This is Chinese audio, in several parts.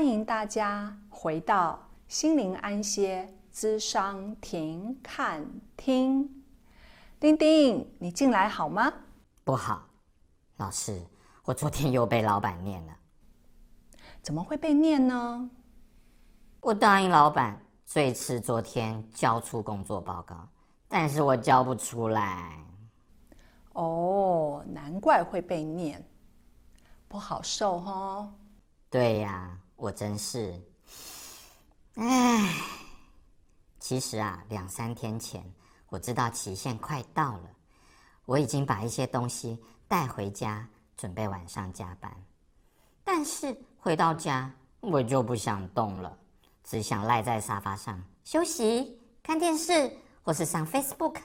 欢迎大家回到心灵安歇之商停看听。丁丁，你进来好吗？不好，老师，我昨天又被老板念了。怎么会被念呢？我答应老板最迟昨天交出工作报告，但是我交不出来。哦，难怪会被念，不好受哦。对呀，我真是。唉，其实啊，两三天前我知道期限快到了，我已经把一些东西带回家，准备晚上加班。但是回到家，我就不想动了。只想赖在沙发上休息、看电视，或是上 Facebook。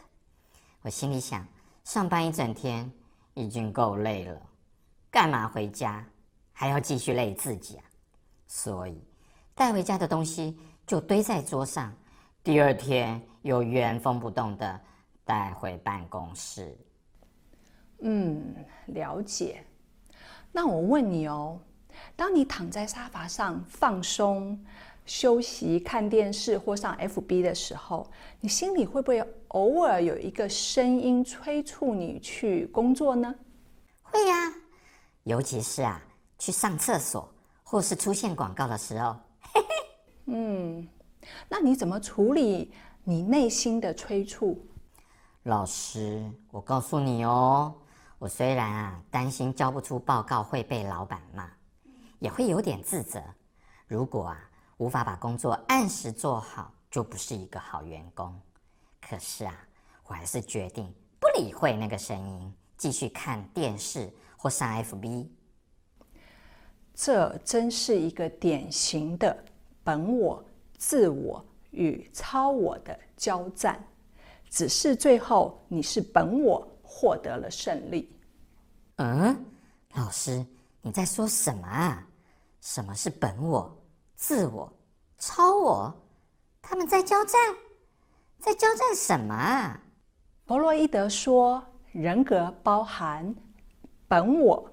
我心里想，上班一整天已经够累了，干嘛回家还要继续累自己啊？所以带回家的东西就堆在桌上，第二天又原封不动的带回办公室。嗯，了解。那我问你哦，当你躺在沙发上放松，休息、看电视或上 FB 的时候，你心里会不会偶尔有一个声音催促你去工作呢？会呀，尤其是啊，去上厕所或是出现广告的时候。嘿嘿。嗯，那你怎么处理你内心的催促？老师，我告诉你哦，我虽然啊担心交不出报告会被老板骂，也会有点自责。如果啊。无法把工作按时做好，就不是一个好员工。可是啊，我还是决定不理会那个声音，继续看电视或上 FB。这真是一个典型的本我、自我与超我的交战。只是最后你是本我获得了胜利。嗯，老师，你在说什么啊？什么是本我？自我、超我，他们在交战，在交战什么啊？弗洛伊德说，人格包含本我、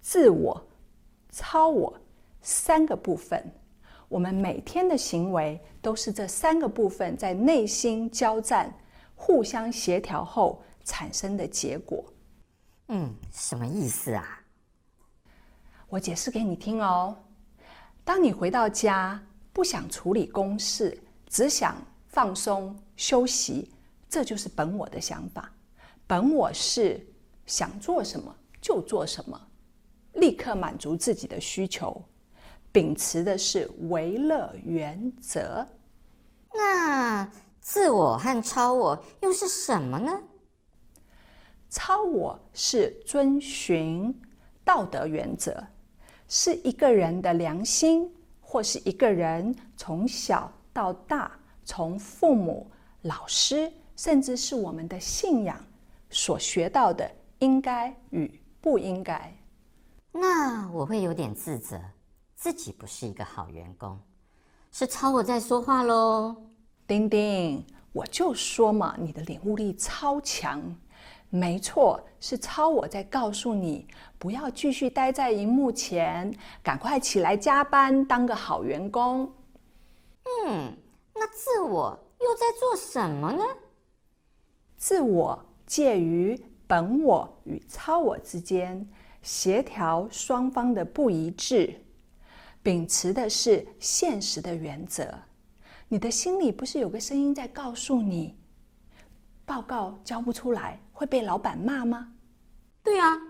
自我、超我三个部分。我们每天的行为都是这三个部分在内心交战、互相协调后产生的结果。嗯，什么意思啊？我解释给你听哦。当你回到家，不想处理公事，只想放松休息，这就是本我的想法。本我是想做什么就做什么，立刻满足自己的需求，秉持的是为乐原则。那自我和超我又是什么呢？超我是遵循道德原则。是一个人的良心，或是一个人从小到大，从父母、老师，甚至是我们的信仰所学到的应该与不应该。那我会有点自责，自己不是一个好员工，是超我在说话喽。丁丁，我就说嘛，你的领悟力超强。没错，是超我在告诉你，不要继续待在荧幕前，赶快起来加班，当个好员工。嗯，那自我又在做什么呢？自我介于本我与超我之间，协调双方的不一致，秉持的是现实的原则。你的心里不是有个声音在告诉你，报告交不出来会被老板骂吗？对啊，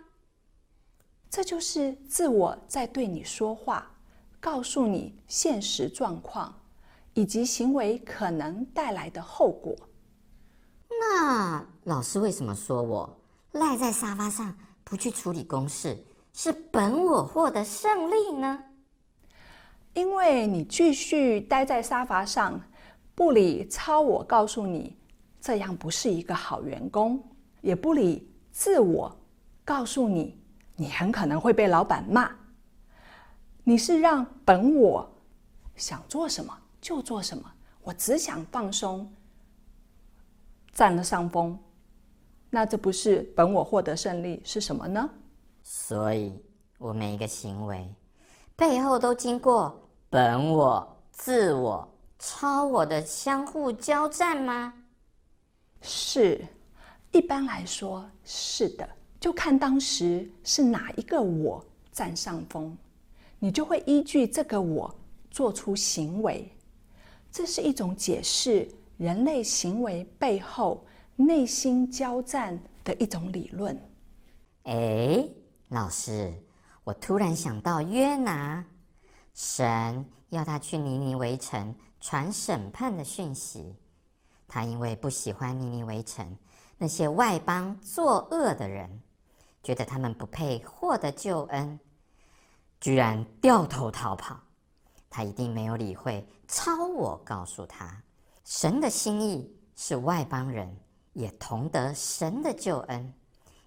这就是自我在对你说话，告诉你现实状况以及行为可能带来的后果。那老师为什么说我赖在沙发上不去处理公事，是本我获得胜利呢？因为你继续待在沙发上，不理超我告诉你。这样不是一个好员工，也不理自我，告诉你，你很可能会被老板骂。你是让本我想做什么就做什么，我只想放松，占了上风。那这不是本我获得胜利是什么呢？所以我每一个行为，背后都经过本我、自我、超我的相互交战吗？是，一般来说是的。就看当时是哪一个我占上风，你就会依据这个我做出行为。这是一种解释人类行为背后内心交战的一种理论。哎，老师，我突然想到约拿，神要他去尼尼微城传审判的讯息。他因为不喜欢尼尼微城那些外邦作恶的人，觉得他们不配获得救恩，居然掉头逃跑。他一定没有理会超我告诉他，神的心意是外邦人也同得神的救恩。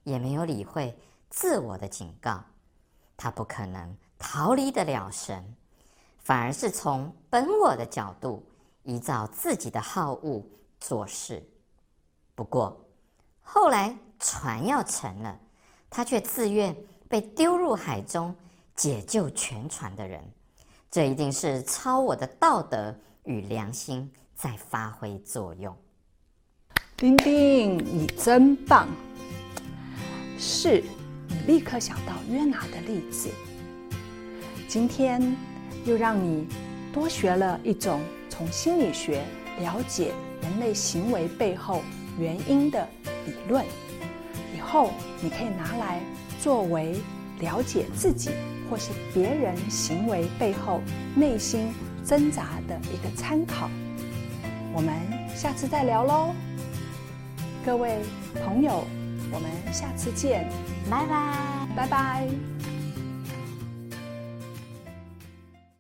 也没有理会自我的警告，他不可能逃离得了神，反而是从本我的角度依照自己的好恶做事。不过后来船要沉了，他却自愿被丢入海中，解救全船的人。这一定是超我的道德与良心在发挥作用。丁丁，你真棒！是，你立刻想到约拿的例子。今天又让你多学了一种从心理学了解人类行为背后原因的理论，以后你可以拿来作为了解自己或是别人行为背后内心挣扎的一个参考。我们下次再聊喽，各位朋友。我们下次见，拜拜，拜拜。